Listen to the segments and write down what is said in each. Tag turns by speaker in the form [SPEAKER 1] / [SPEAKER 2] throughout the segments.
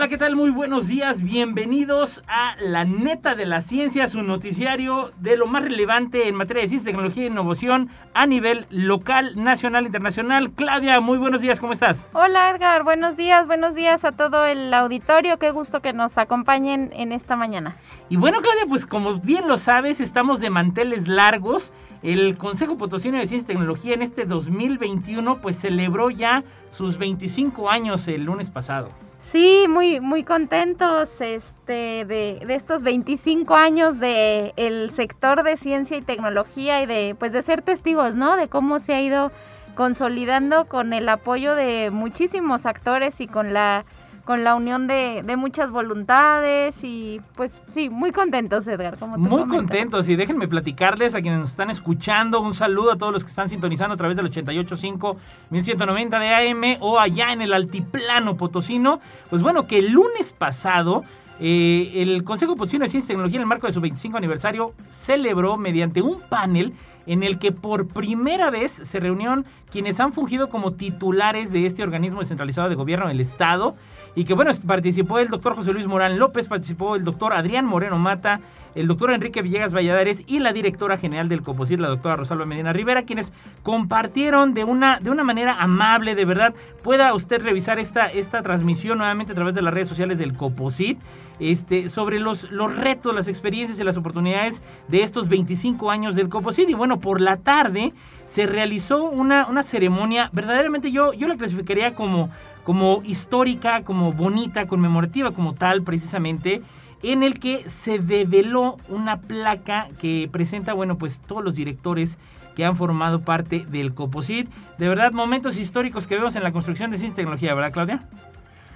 [SPEAKER 1] Hola, ¿qué tal? Muy buenos días. Bienvenidos a La Neta de la Ciencia, su noticiario de lo más relevante en materia de ciencia, tecnología e innovación a nivel local, nacional, internacional. Claudia, muy buenos días, ¿cómo estás?
[SPEAKER 2] Hola, Edgar. Buenos días, buenos días a todo el auditorio. Qué gusto que nos acompañen en esta mañana.
[SPEAKER 1] Y bueno, Claudia, pues como bien lo sabes, estamos de manteles largos. El Consejo Potosino de Ciencia y Tecnología en este 2021 pues celebró ya sus 25 años el lunes pasado.
[SPEAKER 2] Sí, muy, muy contentos este, de, estos 25 años del el sector de ciencia y tecnología y de, pues, de ser testigos, ¿no? De cómo se ha ido consolidando con el apoyo de muchísimos actores y con la con la unión de, muchas voluntades y pues sí, muy contentos Edgar. Como
[SPEAKER 1] muy contentos y déjenme platicarles a quienes nos están escuchando un saludo a todos los que están sintonizando a través del 88.5 1190 de AM o allá en el altiplano potosino. Pues bueno, que el lunes pasado... Eh, el Consejo Potosino de Ciencia y Tecnología en el marco de su 25 aniversario celebró mediante un panel en el que por primera vez se reunieron quienes han fungido como titulares de este organismo descentralizado de gobierno del Estado y que bueno, participó el doctor José Luis Morán López, participó el doctor Adrián Moreno Mata, el doctor Enrique Villegas Valladares y la directora general del COPOSIT, la doctora Rosalba Medina Rivera, quienes compartieron de una, de una manera amable, de verdad, pueda usted revisar esta, esta transmisión nuevamente a través de las redes sociales del COPOSIT, este, sobre los, los retos, las experiencias y las oportunidades de estos 25 años del COPOSIT. Y bueno, por la tarde se realizó una, una ceremonia, verdaderamente yo, yo la clasificaría como como histórica, como bonita, conmemorativa, como tal, precisamente, en el que se develó una placa que presenta, bueno, pues todos los directores que han formado parte del COPOSIT. De verdad, momentos históricos que vemos en la construcción de ciencia y tecnología, ¿verdad, Claudia?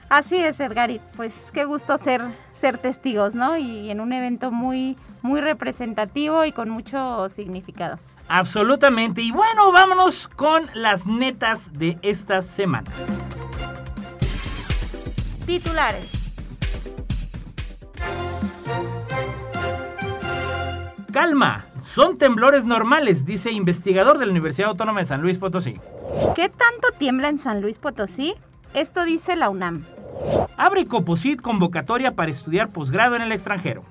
[SPEAKER 2] Así es, Edgar, y pues qué gusto ser, ser testigos, ¿no? Y en un evento muy, muy representativo y con mucho significado.
[SPEAKER 1] Absolutamente. Y bueno, vámonos con las netas de esta semana.
[SPEAKER 3] Titulares.
[SPEAKER 1] Calma, son temblores normales, dice investigador de la Universidad Autónoma de San Luis Potosí.
[SPEAKER 2] ¿Qué tanto tiembla en San Luis Potosí? Esto dice la UNAM.
[SPEAKER 1] Abre Coposit convocatoria para estudiar posgrado en el extranjero.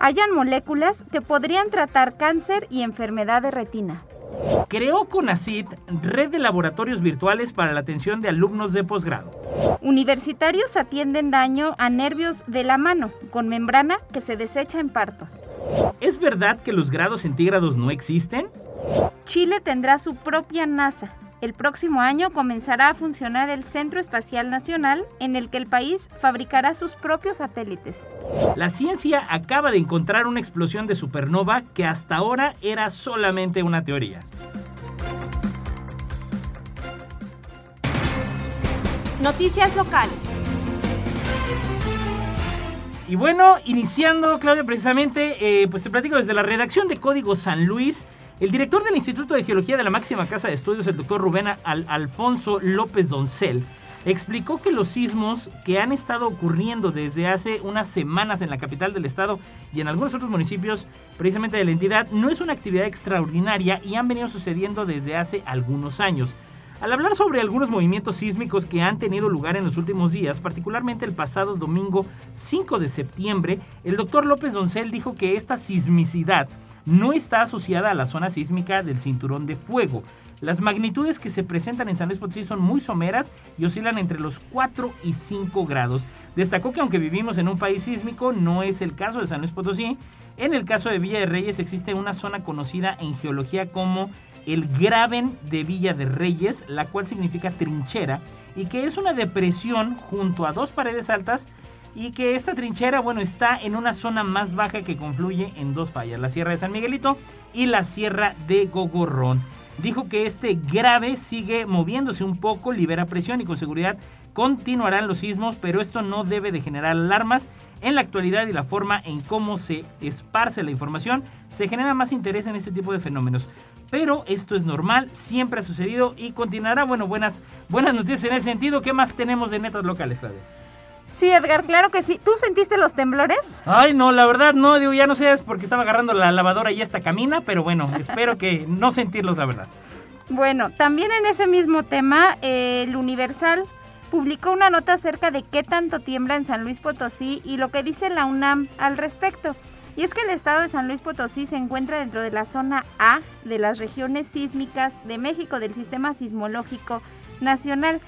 [SPEAKER 2] Hayan moléculas que podrían tratar cáncer y enfermedad de retina.
[SPEAKER 1] Creó CONACIT red de laboratorios virtuales para la atención de alumnos de posgrado.
[SPEAKER 2] Universitarios atienden daño a nervios de la mano con membrana que se desecha en partos.
[SPEAKER 1] ¿Es verdad que los grados centígrados no existen?
[SPEAKER 2] Chile tendrá su propia NASA. El próximo año comenzará a funcionar el Centro Espacial Nacional, en el que el país fabricará sus propios satélites.
[SPEAKER 1] La ciencia acaba de encontrar una explosión de supernova que hasta ahora era solamente una teoría.
[SPEAKER 3] Noticias locales.
[SPEAKER 1] Y bueno, iniciando, Claudia, precisamente, eh, pues te platico desde la redacción de Código San Luis. El director del Instituto de Geología de la máxima casa de estudios, el doctor Rubén Alfonso López Doncel, explicó que los sismos que han estado ocurriendo desde hace unas semanas en la capital del estado y en algunos otros municipios precisamente de la entidad no es una actividad extraordinaria y han venido sucediendo desde hace algunos años. Al hablar sobre algunos movimientos sísmicos que han tenido lugar en los últimos días, particularmente el pasado domingo 5 de septiembre, el doctor López Doncel dijo que esta sismicidad no está asociada a la zona sísmica del cinturón de fuego. Las magnitudes que se presentan en San Luis Potosí son muy someras y oscilan entre los 4 y 5 grados. Destacó que aunque vivimos en un país sísmico, no es el caso de San Luis Potosí. En el caso de Villa de Reyes existe una zona conocida en geología como el Graben de Villa de Reyes, la cual significa trinchera, y que es una depresión junto a dos paredes altas y que esta trinchera, bueno, está en una zona más baja que confluye en dos fallas, la Sierra de San Miguelito y la Sierra de Gogorrón. dijo que este grave sigue moviéndose un poco, libera presión y con seguridad continuarán los sismos, pero esto no debe de generar alarmas. En la actualidad y la forma en cómo se esparce la información, se genera más interés en este tipo de fenómenos. Pero esto es normal, siempre ha sucedido y continuará. Bueno, buenas, buenas noticias en ese sentido. ¿Qué más tenemos de netas locales?
[SPEAKER 2] Sí, Edgar, claro que sí. ¿Tú sentiste los temblores?
[SPEAKER 1] Ay, no, la verdad no, digo, ya no sé, es porque estaba agarrando la lavadora y esta camina, pero bueno, espero que no sentirlos, la verdad.
[SPEAKER 2] Bueno, también en ese mismo tema, el Universal publicó una nota acerca de qué tanto tiembla en San Luis Potosí y lo que dice la UNAM al respecto. Y es que el estado de San Luis Potosí se encuentra dentro de la zona A de las regiones sísmicas de México del Sistema Sismológico Nacional,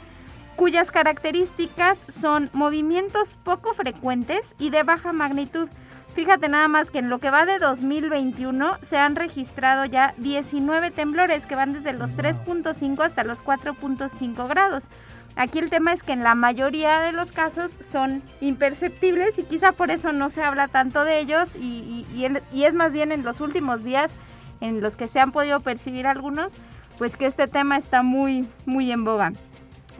[SPEAKER 2] cuyas características son movimientos poco frecuentes y de baja magnitud. Fíjate nada más que en lo que va de 2021 se han registrado ya 19 temblores que van desde los 3.5 hasta los 4.5 grados. Aquí el tema es que en la mayoría de los casos son imperceptibles y quizá por eso no se habla tanto de ellos y, es más bien en los últimos días en los que se han podido percibir algunos, pues que este tema está muy, muy en boga.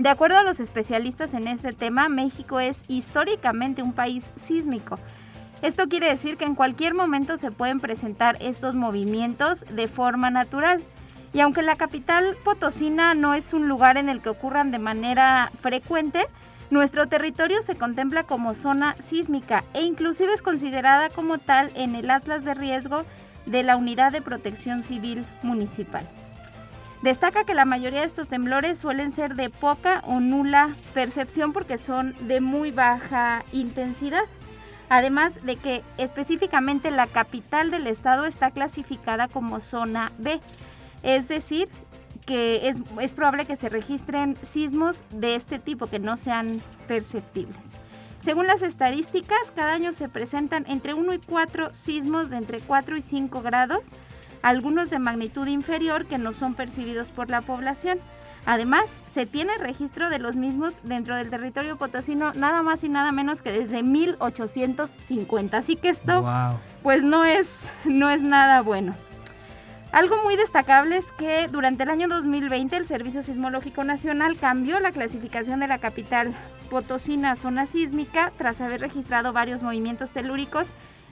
[SPEAKER 2] De acuerdo a los especialistas en este tema, México es históricamente un país sísmico. Esto quiere decir que en cualquier momento se pueden presentar estos movimientos de forma natural. Y aunque la capital potosina no es un lugar en el que ocurran de manera frecuente, nuestro territorio se contempla como zona sísmica e inclusive es considerada como tal en el Atlas de Riesgo de la Unidad de Protección Civil Municipal. Destaca que la mayoría de estos temblores suelen ser de poca o nula percepción porque son de muy baja intensidad. Además de que específicamente la capital del estado está clasificada como zona B, es decir, que es, probable que se registren sismos de este tipo que no sean perceptibles. Según las estadísticas, cada año se presentan entre 1 y 4 sismos de entre 4 y 5 grados, algunos de magnitud inferior que no son percibidos por la población. Además, se tiene registro de los mismos dentro del territorio potosino nada más y nada menos que desde 1850. Así que esto pues no es no es nada bueno. Algo muy destacable es que durante el año 2020 el Servicio Sismológico Nacional cambió la clasificación de la capital potosina a zona sísmica tras haber registrado varios movimientos telúricos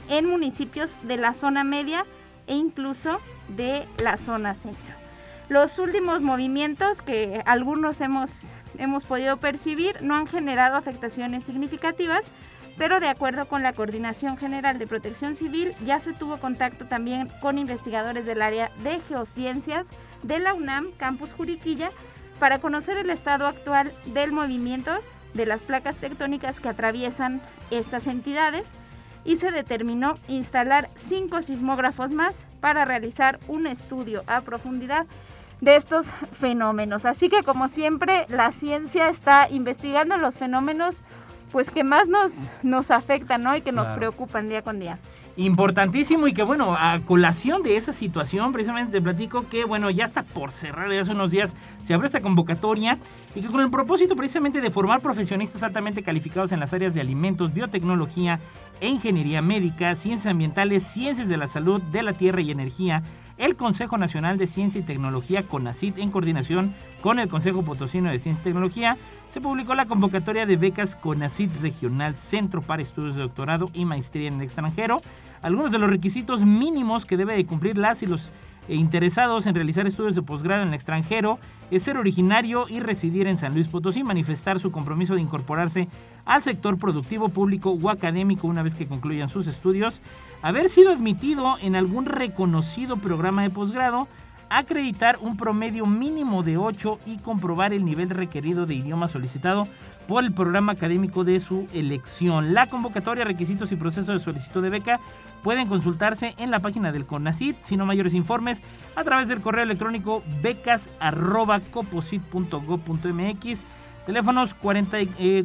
[SPEAKER 2] en municipios de la zona media e incluso de la zona centro. Los últimos movimientos que algunos hemos, hemos podido percibir no han generado afectaciones significativas, pero de acuerdo con la Coordinación General de Protección Civil, ya se tuvo contacto también con investigadores del área de geociencias de la UNAM, Campus Juriquilla, para conocer el estado actual del movimiento de las placas tectónicas que atraviesan estas entidades y se determinó instalar cinco sismógrafos más para realizar un estudio a profundidad de estos fenómenos. Así que como siempre, la ciencia está investigando los fenómenos pues que más nos, nos afectan, ¿no? Y que nos preocupan día con día.
[SPEAKER 1] Importantísimo y que bueno, a colación de esa situación, precisamente te platico que bueno, ya está por cerrar, hace unos días se abrió esta convocatoria y que con el propósito precisamente de formar profesionistas altamente calificados en las áreas de alimentos, biotecnología e ingeniería médica, ciencias ambientales, ciencias de la salud, de la tierra y energía, el Consejo Nacional de Ciencia y Tecnología, CONACIT, en coordinación con el Consejo Potosino de Ciencia y Tecnología, se publicó la convocatoria de becas CONACIT Regional Centro para Estudios de Doctorado y Maestría en el extranjero. Algunos de los requisitos mínimos que debe de cumplir las y los interesados en realizar estudios de posgrado en el extranjero es ser originario y residir en San Luis Potosí, manifestar su compromiso de incorporarse al sector productivo, público o académico una vez que concluyan sus estudios, haber sido admitido en algún reconocido programa de posgrado, acreditar un promedio mínimo de 8 y comprobar el nivel requerido de idioma solicitado por el programa académico de su elección. La convocatoria, requisitos y proceso de solicitud de beca pueden consultarse en la página del CONACIT, sino mayores informes a través del correo electrónico becas@coposit.gov.mx Teléfonos 40,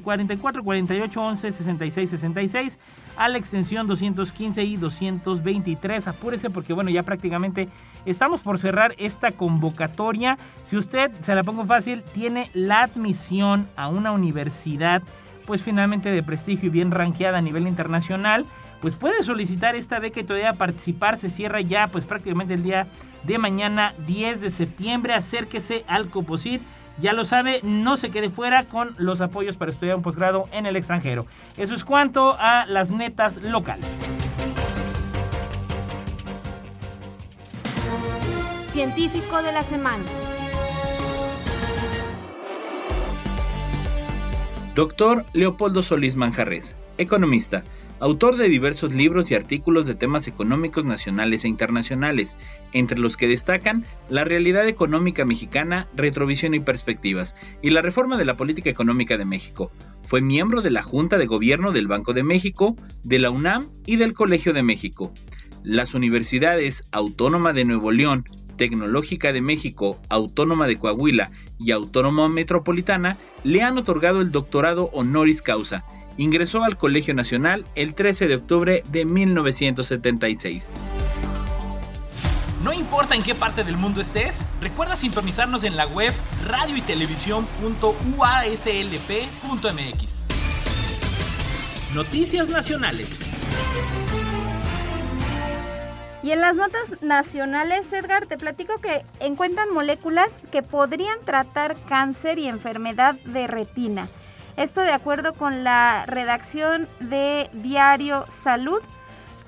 [SPEAKER 1] 44 48 11 66 66 a la extensión 215 y 223. Apúrese porque bueno, ya prácticamente estamos por cerrar esta convocatoria. Si usted, se la pongo fácil, tiene la admisión a una universidad pues finalmente de prestigio y bien ranqueada a nivel internacional, pues puede solicitar esta beca y todavía participar. Se cierra ya pues prácticamente el día de mañana 10 de septiembre. Acérquese al Coposit. Ya lo sabe, no se quede fuera con los apoyos para estudiar un posgrado en el extranjero. Eso es cuanto a las netas locales.
[SPEAKER 3] Científico de la semana.
[SPEAKER 4] Doctor Leopoldo Solís Manjarres, economista, autor de diversos libros y artículos de temas económicos nacionales e internacionales, entre los que destacan La realidad económica mexicana, Retrovisión y Perspectivas, y la reforma de la política económica de México. Fue miembro de la Junta de Gobierno del Banco de México, de la UNAM y del Colegio de México. Las universidades Autónoma de Nuevo León, Tecnológica de México, Autónoma de Coahuila y Autónoma Metropolitana le han otorgado el doctorado honoris causa. Ingresó al Colegio Nacional el 13 de octubre de 1976.
[SPEAKER 1] No importa en qué parte del mundo estés, recuerda sintonizarnos en la web radio y Noticias Nacionales.
[SPEAKER 2] Y en las notas nacionales, Edgar, te platico que encuentran moléculas que podrían tratar cáncer y enfermedad de retina. Esto de acuerdo con la redacción de Diario Salud.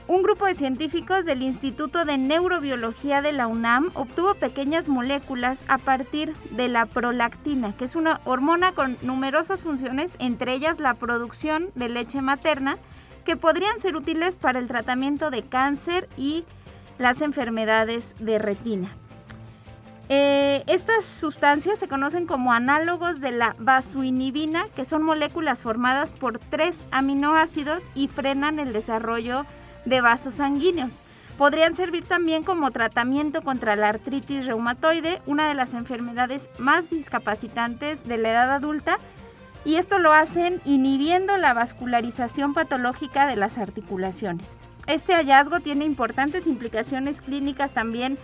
[SPEAKER 2] Un grupo de científicos del Instituto de Neurobiología de la UNAM obtuvo pequeñas moléculas a partir de la prolactina, que es una hormona con numerosas funciones, entre ellas la producción de leche materna, que podrían ser útiles para el tratamiento de cáncer y las enfermedades de retina. Eh, estas sustancias se conocen como análogos de la vasoinibina, que son moléculas formadas por tres aminoácidos y frenan el desarrollo de vasos sanguíneos. Podrían servir también como tratamiento contra la artritis reumatoide, una de las enfermedades más discapacitantes de la edad adulta, y esto lo hacen inhibiendo la vascularización patológica de las articulaciones. Este hallazgo tiene importantes implicaciones clínicas también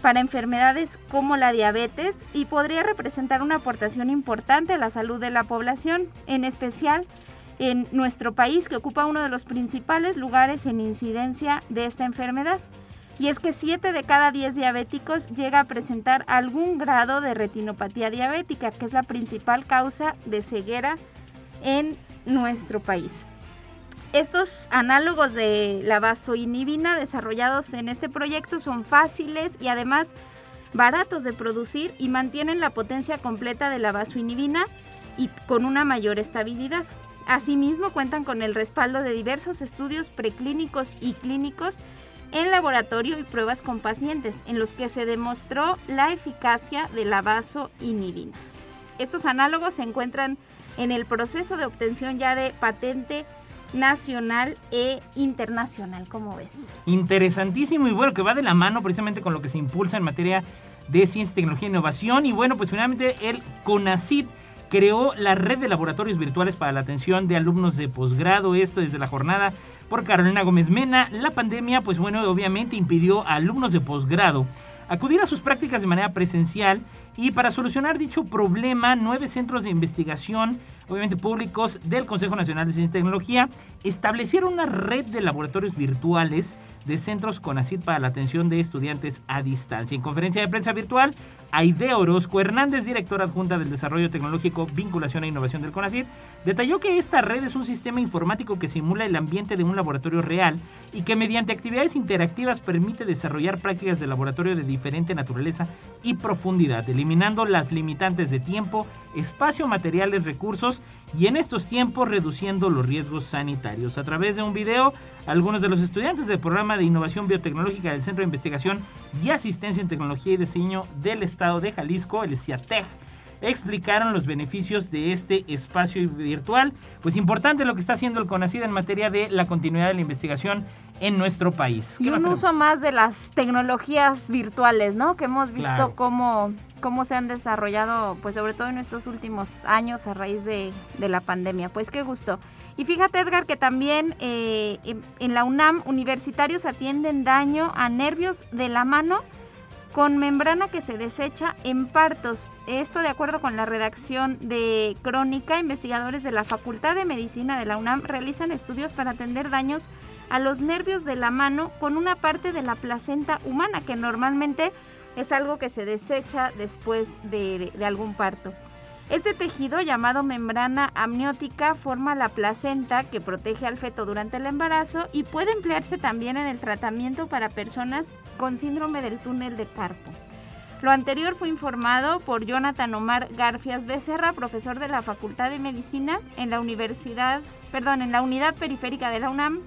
[SPEAKER 2] para enfermedades como la diabetes y podría representar una aportación importante a la salud de la población, en especial en nuestro país que ocupa uno de los principales lugares en incidencia de esta enfermedad. Y es que 7 de cada 10 diabéticos llega a presentar algún grado de retinopatía diabética, que es la principal causa de ceguera en nuestro país. Estos análogos de la vasoinibina desarrollados en este proyecto son fáciles y además baratos de producir y mantienen la potencia completa de la vasoinibina y con una mayor estabilidad. Asimismo, cuentan con el respaldo de diversos estudios preclínicos y clínicos en laboratorio y pruebas con pacientes, en los que se demostró la eficacia de la vasoinibina. Estos análogos se encuentran en el proceso de obtención ya de patente nacional e internacional, ¿cómo ves?
[SPEAKER 1] Interesantísimo y bueno, que va de la mano precisamente con lo que se impulsa en materia de ciencia, tecnología e innovación. Y bueno, pues finalmente el CONACYT creó la red de laboratorios virtuales para la atención de alumnos de posgrado, esto desde la jornada por Carolina Gómez Mena. La pandemia, pues bueno, obviamente impidió a alumnos de posgrado acudir a sus prácticas de manera presencial y para solucionar dicho problema, nueve centros de investigación, obviamente públicos del Consejo Nacional de Ciencia y Tecnología, establecieron una red de laboratorios virtuales de centros CONACIT para la atención de estudiantes a distancia. En conferencia de prensa virtual, Aide Orozco Hernández, directora adjunta del Desarrollo Tecnológico, Vinculación e Innovación del CONACIT, detalló que esta red es un sistema informático que simula el ambiente de un laboratorio real y que mediante actividades interactivas permite desarrollar prácticas de laboratorio de diferente naturaleza y profundidad, eliminando las limitantes de tiempo, espacio, materiales, recursos y en estos tiempos reduciendo los riesgos sanitarios. A través de un video, algunos de los estudiantes del programa de innovación biotecnológica del Centro de Investigación y Asistencia en Tecnología y Diseño del Estado de Jalisco, el CIATEG, explicaron los beneficios de este espacio virtual. Pues importante lo que está haciendo el CONACID en materia de la continuidad de la investigación en nuestro país.
[SPEAKER 2] Y un uso más de las tecnologías virtuales, ¿no? Que hemos visto cómo, cómo se han desarrollado, pues sobre todo en estos últimos años a raíz de, la pandemia. Pues qué gusto. Y fíjate, Edgar, que también eh, en la UNAM universitarios atienden daño a nervios de la mano con membrana que se desecha en partos. Esto de acuerdo con la redacción de Crónica, investigadores de la Facultad de Medicina de la UNAM realizan estudios para atender daños a los nervios de la mano con una parte de la placenta humana, que normalmente es algo que se desecha después de, algún parto. Este tejido llamado membrana amniótica forma la placenta que protege al feto durante el embarazo y puede emplearse también en el tratamiento para personas con síndrome del túnel de carpo. Lo anterior fue informado por Jonathan Omar Garfias Becerra, profesor de la Facultad de Medicina en la Universidad, perdón, en la Unidad Periférica de la UNAM,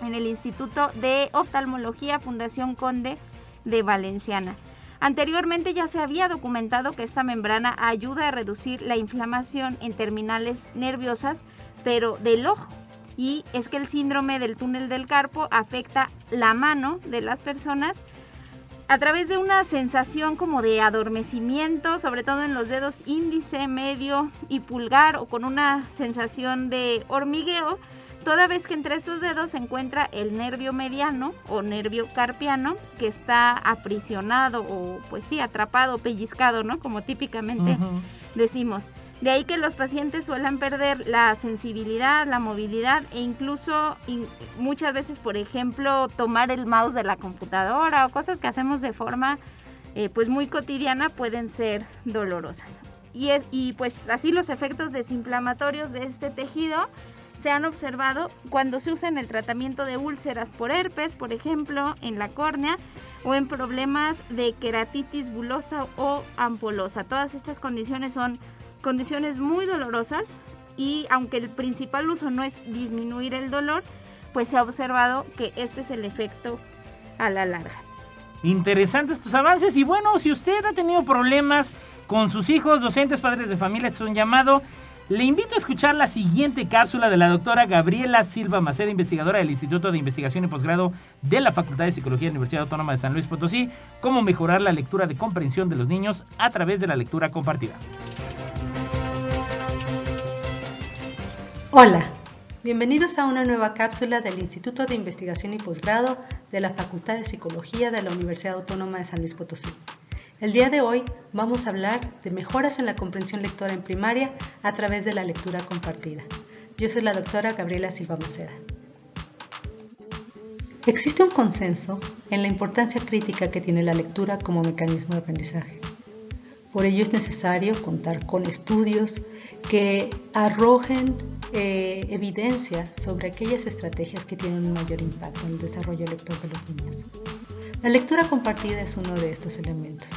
[SPEAKER 2] en el Instituto de Oftalmología Fundación Conde de Valenciana. Anteriormente ya se había documentado que esta membrana ayuda a reducir la inflamación en terminales nerviosas, pero del ojo. Y es que el síndrome del túnel del carpo afecta la mano de las personas a través de una sensación como de adormecimiento, sobre todo en los dedos índice, medio y pulgar, o con una sensación de hormigueo toda vez que entre estos dedos se encuentra el nervio mediano o nervio carpiano que está aprisionado o pues sí, atrapado, pellizcado, ¿no? Como típicamente decimos. De ahí que los pacientes suelen perder la sensibilidad, la movilidad e incluso muchas veces, por ejemplo, tomar el mouse de la computadora o cosas que hacemos de forma eh, pues muy cotidiana pueden ser dolorosas. Y, y pues así los efectos desinflamatorios de este tejido se han observado cuando se usa en el tratamiento de úlceras por herpes, por ejemplo, en la córnea o en problemas de queratitis bulosa o ampulosa. Todas estas condiciones son condiciones muy dolorosas y aunque el principal uso no es disminuir el dolor, pues se ha observado que este es el efecto a la larga.
[SPEAKER 1] Interesantes estos avances y bueno, si usted ha tenido problemas con sus hijos, docentes, padres de familia, es un llamado le invito a escuchar la siguiente cápsula de la doctora Gabriela Silva Maceda, investigadora del Instituto de Investigación y Posgrado de la Facultad de Psicología de la Universidad Autónoma de San Luis Potosí, cómo mejorar la lectura de comprensión de los niños a través de la lectura compartida.
[SPEAKER 5] Hola, bienvenidos a una nueva cápsula del Instituto de Investigación y Posgrado de la Facultad de Psicología de la Universidad Autónoma de San Luis Potosí. El día de hoy vamos a hablar de mejoras en la comprensión lectora en primaria a través de la lectura compartida. Yo soy la doctora Gabriela Silva Maceda. Existe un consenso en la importancia crítica que tiene la lectura como mecanismo de aprendizaje. Por ello es necesario contar con estudios que arrojen eh, evidencia sobre aquellas estrategias que tienen un mayor impacto en el desarrollo lector de los niños. La lectura compartida es uno de estos elementos.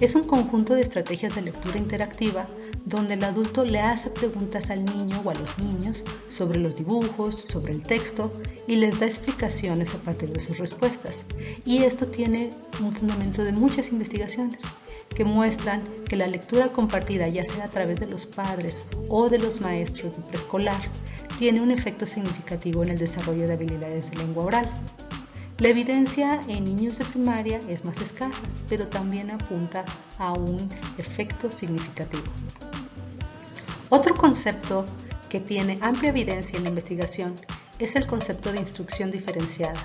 [SPEAKER 5] Es un conjunto de estrategias de lectura interactiva donde el adulto le hace preguntas al niño o a los niños sobre los dibujos, sobre el texto y les da explicaciones a partir de sus respuestas. Y esto tiene un fundamento de muchas investigaciones que muestran que la lectura compartida, ya sea a través de los padres o de los maestros de preescolar, tiene un efecto significativo en el desarrollo de habilidades de lengua oral. La evidencia en niños de primaria es más escasa, pero también apunta a un efecto significativo. Otro concepto que tiene amplia evidencia en la investigación es el concepto de instrucción diferenciada,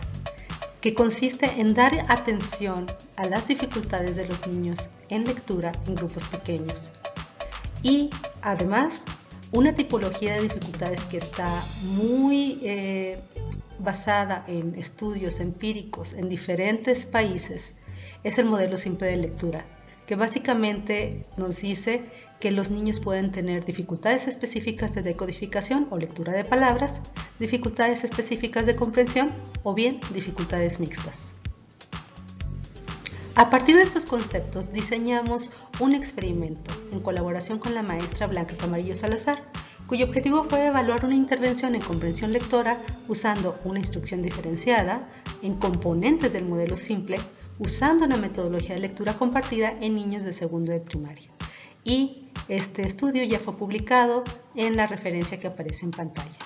[SPEAKER 5] que consiste en dar atención a las dificultades de los niños en lectura en grupos pequeños. Y además, una tipología de dificultades que está muy eh, basada en estudios empíricos en diferentes países es el modelo simple de lectura, que básicamente nos dice que los niños pueden tener dificultades específicas de decodificación o lectura de palabras, dificultades específicas de comprensión o bien dificultades mixtas. A partir de estos conceptos diseñamos un experimento en colaboración con la maestra Blanca Camarillo Salazar, cuyo objetivo fue evaluar una intervención en comprensión lectora usando una instrucción diferenciada en componentes del modelo simple, usando una metodología de lectura compartida en niños de segundo de primaria. Y este estudio ya fue publicado en la referencia que aparece en pantalla.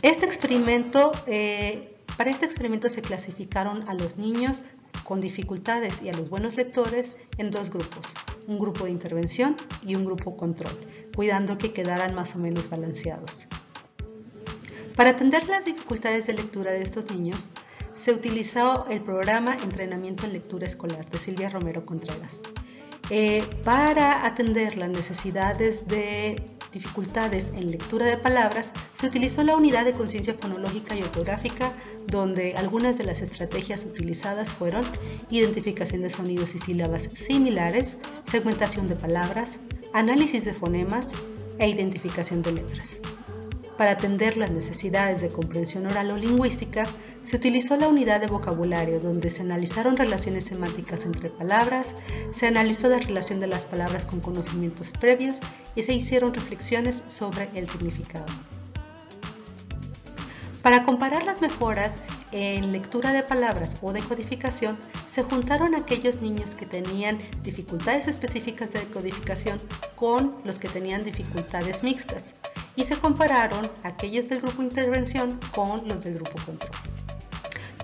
[SPEAKER 5] Este experimento, eh, para este experimento se clasificaron a los niños con dificultades y a los buenos lectores en dos grupos, un grupo de intervención y un grupo control, cuidando que quedaran más o menos balanceados. Para atender las dificultades de lectura de estos niños, se utilizó el programa Entrenamiento en Lectura Escolar de Silvia Romero Contreras. Eh, para atender las necesidades de dificultades en lectura de palabras, se utilizó la unidad de conciencia fonológica y ortográfica, donde algunas de las estrategias utilizadas fueron identificación de sonidos y sílabas similares, segmentación de palabras, análisis de fonemas e identificación de letras. Para atender las necesidades de comprensión oral o lingüística, se utilizó la unidad de vocabulario, donde se analizaron relaciones semánticas entre palabras, se analizó la relación de las palabras con conocimientos previos y se hicieron reflexiones sobre el significado. Para comparar las mejoras en lectura de palabras o decodificación, se juntaron aquellos niños que tenían dificultades específicas de decodificación con los que tenían dificultades mixtas y se compararon aquellos del grupo intervención con los del grupo control.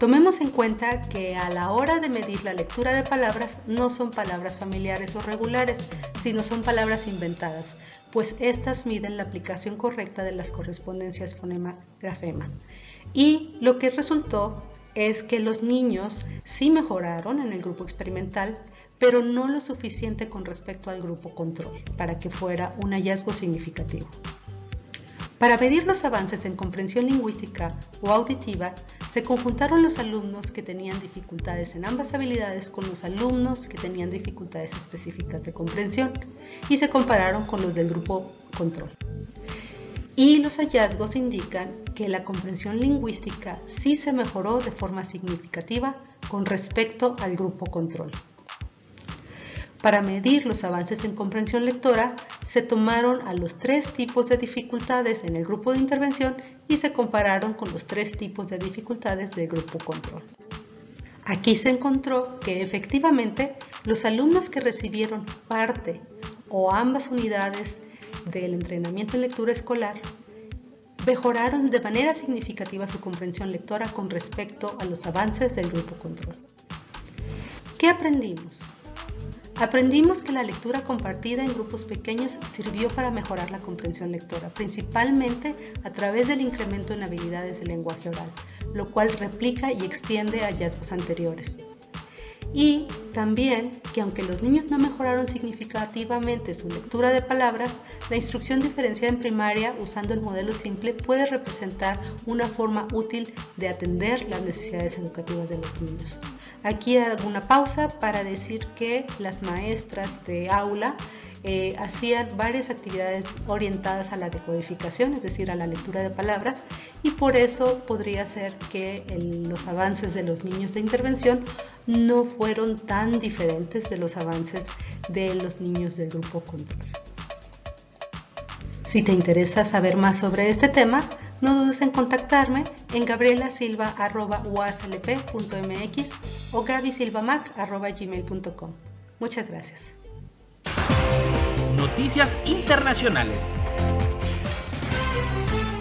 [SPEAKER 5] Tomemos en cuenta que a la hora de medir la lectura de palabras no son palabras familiares o regulares, sino son palabras inventadas, pues estas miden la aplicación correcta de las correspondencias fonema-grafema. Y lo que resultó es que los niños sí mejoraron en el grupo experimental, pero no lo suficiente con respecto al grupo control para que fuera un hallazgo significativo. Para medir los avances en comprensión lingüística o auditiva, se conjuntaron los alumnos que tenían dificultades en ambas habilidades con los alumnos que tenían dificultades específicas de comprensión y se compararon con los del grupo control. Y los hallazgos indican que la comprensión lingüística sí se mejoró de forma significativa con respecto al grupo control. Para medir los avances en comprensión lectora, se tomaron a los tres tipos de dificultades en el grupo de intervención y se compararon con los tres tipos de dificultades del grupo control. Aquí se encontró que efectivamente los alumnos que recibieron parte o ambas unidades del entrenamiento en lectura escolar mejoraron de manera significativa su comprensión lectora con respecto a los avances del grupo control. ¿Qué aprendimos? Aprendimos que la lectura compartida en grupos pequeños sirvió para mejorar la comprensión lectora, principalmente a través del incremento en habilidades de lenguaje oral, lo cual replica y extiende hallazgos anteriores. Y también que aunque los niños no mejoraron significativamente su lectura de palabras, la instrucción diferenciada en primaria usando el modelo simple puede representar una forma útil de atender las necesidades educativas de los niños. Aquí hago una pausa para decir que las maestras de aula eh, hacían varias actividades orientadas a la decodificación, es decir, a la lectura de palabras, y por eso podría ser que los avances de los niños de intervención no fueron tan diferentes de los avances de los niños del grupo control. Si te interesa saber más sobre este tema, no dudes en contactarme en gabrielasilva.uaslp.mx o gabisilvamac.gmail.com. Muchas gracias.
[SPEAKER 1] Noticias internacionales.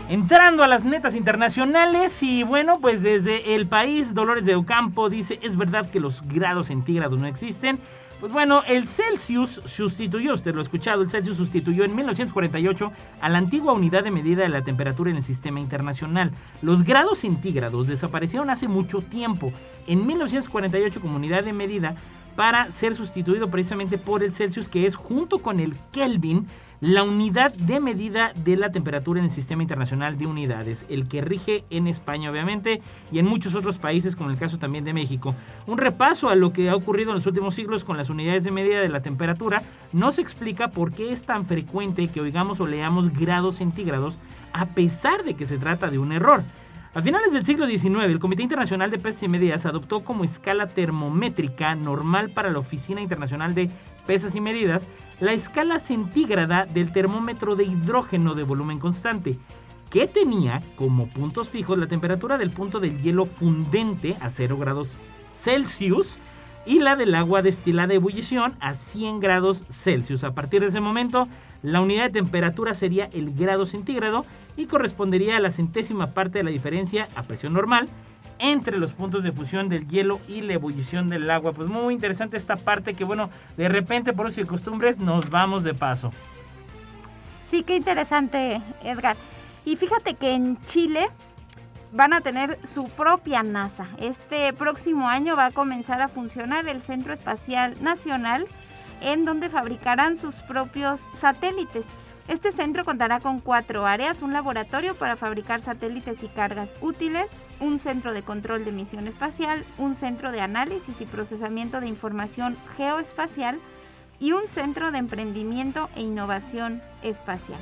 [SPEAKER 1] Entrando a las netas internacionales y bueno, pues desde el país Dolores de Ocampo dice, es verdad que los grados centígrados no existen, pues bueno, el Celsius sustituyó, usted lo ha escuchado, el Celsius sustituyó en 1948 a la antigua unidad de medida de la temperatura en el sistema internacional. Los grados centígrados desaparecieron hace mucho tiempo. En 1948 como unidad de medida para ser sustituido precisamente por el Celsius, que es junto con el Kelvin, la unidad de medida de la temperatura en el Sistema Internacional de Unidades, el que rige en España obviamente y en muchos otros países como el caso también de México. Un repaso a lo que ha ocurrido en los últimos siglos con las unidades de medida de la temperatura nos explica por qué es tan frecuente que oigamos o leamos grados centígrados a pesar de que se trata de un error. A finales del siglo XIX, el Comité Internacional de Pesas y Medidas adoptó como escala termométrica normal para la Oficina Internacional de Pesas y Medidas la escala centígrada del termómetro de hidrógeno de volumen constante, que tenía como puntos fijos la temperatura del punto del hielo fundente a 0 grados Celsius y la del agua destilada de ebullición a 100 grados Celsius. A partir de ese momento, la unidad de temperatura sería el grado centígrado y correspondería a la centésima parte de la diferencia a presión normal entre los puntos de fusión del hielo y la ebullición del agua. Pues muy interesante esta parte que bueno, de repente por sus costumbres nos vamos de paso.
[SPEAKER 2] Sí, qué interesante, Edgar. Y fíjate que en Chile van a tener su propia NASA. Este próximo año va a comenzar a funcionar el Centro Espacial Nacional, en donde fabricarán sus propios satélites. Este centro contará con cuatro áreas, un laboratorio para fabricar satélites y cargas útiles, un centro de control de misión espacial, un centro de análisis y procesamiento de información geoespacial y un centro de emprendimiento e innovación espacial.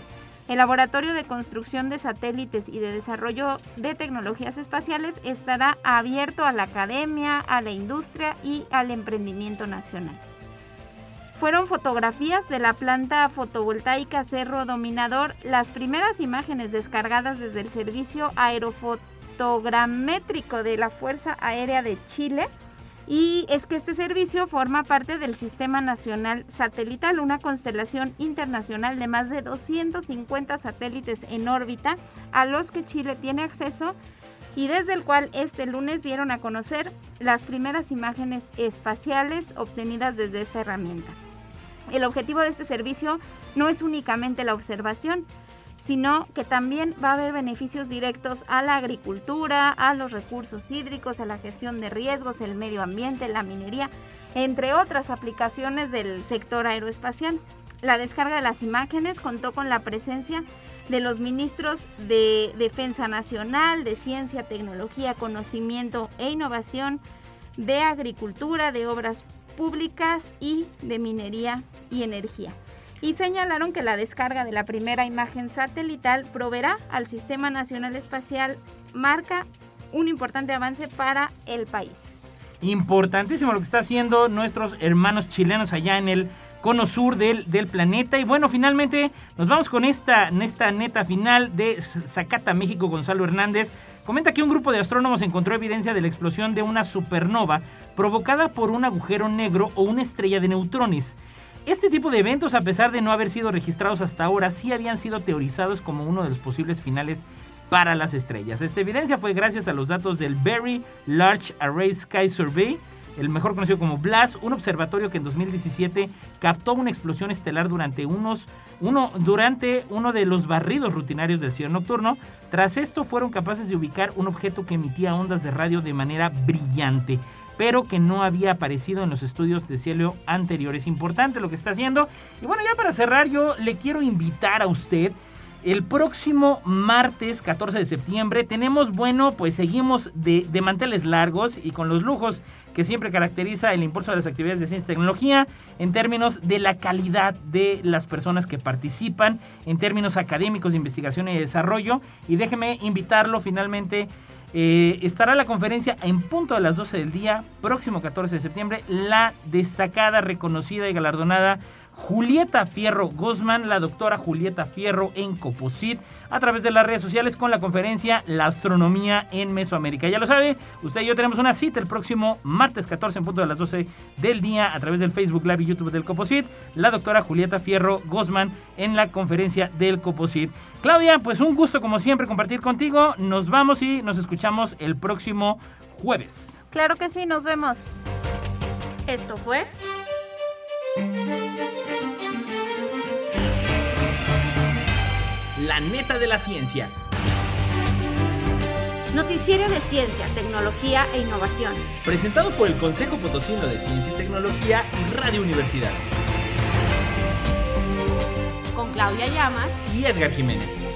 [SPEAKER 2] El Laboratorio de Construcción de Satélites y de Desarrollo de Tecnologías Espaciales estará abierto a la academia, a la industria y al emprendimiento nacional. Fueron fotografías de la planta fotovoltaica Cerro Dominador, las primeras imágenes descargadas desde el servicio aerofotogramétrico de la Fuerza Aérea de Chile y es que este servicio forma parte del Sistema Nacional Satelital, una constelación internacional de más de 250 satélites en órbita a los que Chile tiene acceso y desde el cual este lunes dieron a conocer las primeras imágenes espaciales obtenidas desde esta herramienta. El objetivo de este servicio no es únicamente la observación, sino que también va a haber beneficios directos a la agricultura, a los recursos hídricos, a la gestión de riesgos, el medio ambiente, la minería, entre otras aplicaciones del sector aeroespacial. La descarga de las imágenes contó con la presencia de los ministros de Defensa Nacional, de Ciencia, Tecnología, Conocimiento e Innovación, de Agricultura, de Obras Públicas y de Minería y Energía y señalaron que la descarga de la primera imagen satelital proveerá al Sistema Nacional Espacial marca un importante avance para el país.
[SPEAKER 1] Importantísimo lo que está haciendo nuestros hermanos chilenos allá en el cono sur del, del, planeta. Y bueno, finalmente nos vamos con esta, esta neta final de Zacata, México. Gonzalo Hernández comenta que un grupo de astrónomos encontró evidencia de la explosión de una supernova provocada por un agujero negro o una estrella de neutrones. Este tipo de eventos, a pesar de no haber sido registrados hasta ahora, sí habían sido teorizados como uno de los posibles finales para las estrellas. Esta evidencia fue gracias a los datos del Very Large Array Sky Survey, el mejor conocido como BLAST, un observatorio que en 2017 captó una explosión estelar durante, unos, uno, durante uno de los barridos rutinarios del cielo nocturno. Tras esto fueron capaces de ubicar un objeto que emitía ondas de radio de manera brillante pero que no había aparecido en los estudios de cielo anteriores. Importante lo que está haciendo. Y bueno, ya para cerrar, yo le quiero invitar a usted. El próximo martes 14 de septiembre tenemos, bueno, pues seguimos de, de, manteles largos y con los lujos que siempre caracteriza el impulso de las actividades de ciencia y tecnología en términos de la calidad de las personas que participan, en términos académicos de investigación y desarrollo. Y déjeme invitarlo finalmente eh, estará la conferencia en punto a las 12 del día, próximo 14 de septiembre, la destacada, reconocida y galardonada Julieta Fierro Guzmán, la doctora Julieta Fierro en Coposit, a través de las redes sociales con la conferencia La astronomía en Mesoamérica. Ya lo sabe, usted y yo tenemos una cita el próximo martes 14 en punto de las 12 del día a través del Facebook Live y YouTube del Coposit, la doctora Julieta Fierro Guzmán en la conferencia del Coposit. Claudia, pues un gusto como siempre compartir contigo. Nos vamos y nos escuchamos el próximo jueves.
[SPEAKER 2] Claro que sí, nos vemos.
[SPEAKER 3] Esto fue
[SPEAKER 1] La neta de la ciencia.
[SPEAKER 3] Noticiero de Ciencia, Tecnología e Innovación.
[SPEAKER 1] Presentado por el Consejo Potosino de Ciencia y Tecnología y Radio Universidad.
[SPEAKER 3] Con Claudia Llamas
[SPEAKER 1] y Edgar Jiménez.